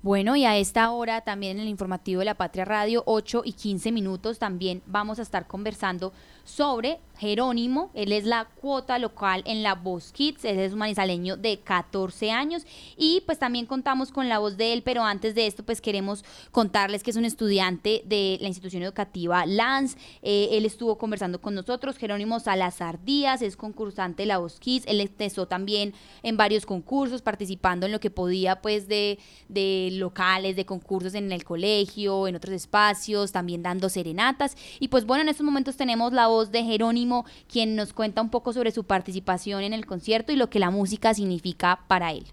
Bueno, y a esta hora también en el informativo de la Patria Radio, 8 y 15 minutos, también vamos a estar conversando sobre Jerónimo. Él es la cuota local en la Voz Kids. Él es un manizaleño de 14 años. Y pues también contamos con la voz de él, pero antes de esto, pues queremos contarles que es un estudiante de la institución educativa Lance. Eh, él estuvo conversando con nosotros. Jerónimo Salazar Díaz es concursante de la Voz Kids. Él empezó también en varios concursos, participando en lo que podía, pues, de, de locales, de concursos en el colegio, en otros espacios, también dando serenatas. Y pues bueno, en estos momentos tenemos la voz de Jerónimo, quien nos cuenta un poco sobre su participación en el concierto y lo que la música significa para él.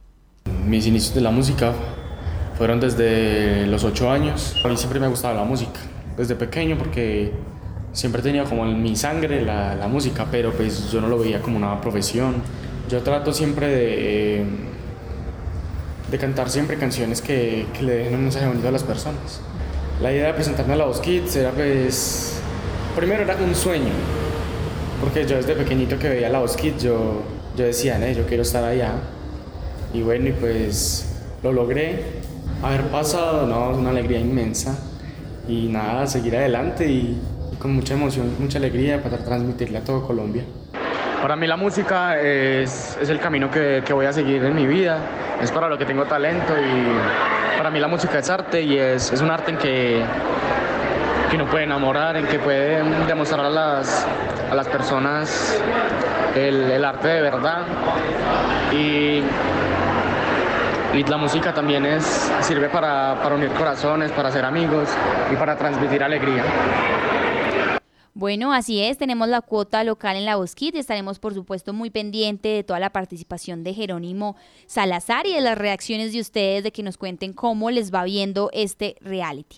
Mis inicios de la música fueron desde los ocho años. A mí siempre me ha gustado la música, desde pequeño, porque siempre tenido como en mi sangre la, la, música, pero pues yo no lo veía como una profesión. Yo trato siempre de, de cantar siempre canciones que, que le dejen un mensaje bonito a las personas. La idea de presentarme a la Voz Kids era pues primero era un sueño, porque yo desde pequeñito que veía la voz Kids, yo, yo decía, ¿no? yo quiero estar allá. Y bueno, y pues lo logré. Haber pasado, no, una alegría inmensa. Y nada, seguir adelante y, y con mucha emoción, mucha alegría para transmitirle a todo Colombia. Para mí la música es, es el camino que, que, voy a seguir en mi vida, es para lo que tengo talento y para mí la música es arte y es, es un arte en que, que uno puede enamorar, en que puede demostrar a las, a las personas el, el arte de verdad. Y, y, la música también es, sirve para, para unir corazones, para ser amigos y para transmitir alegría. Bueno, así es, tenemos la cuota local en la Bosquit y estaremos por supuesto muy pendiente de toda la participación de Jerónimo Salazar y de las reacciones de ustedes de que nos cuenten cómo les va viendo este reality.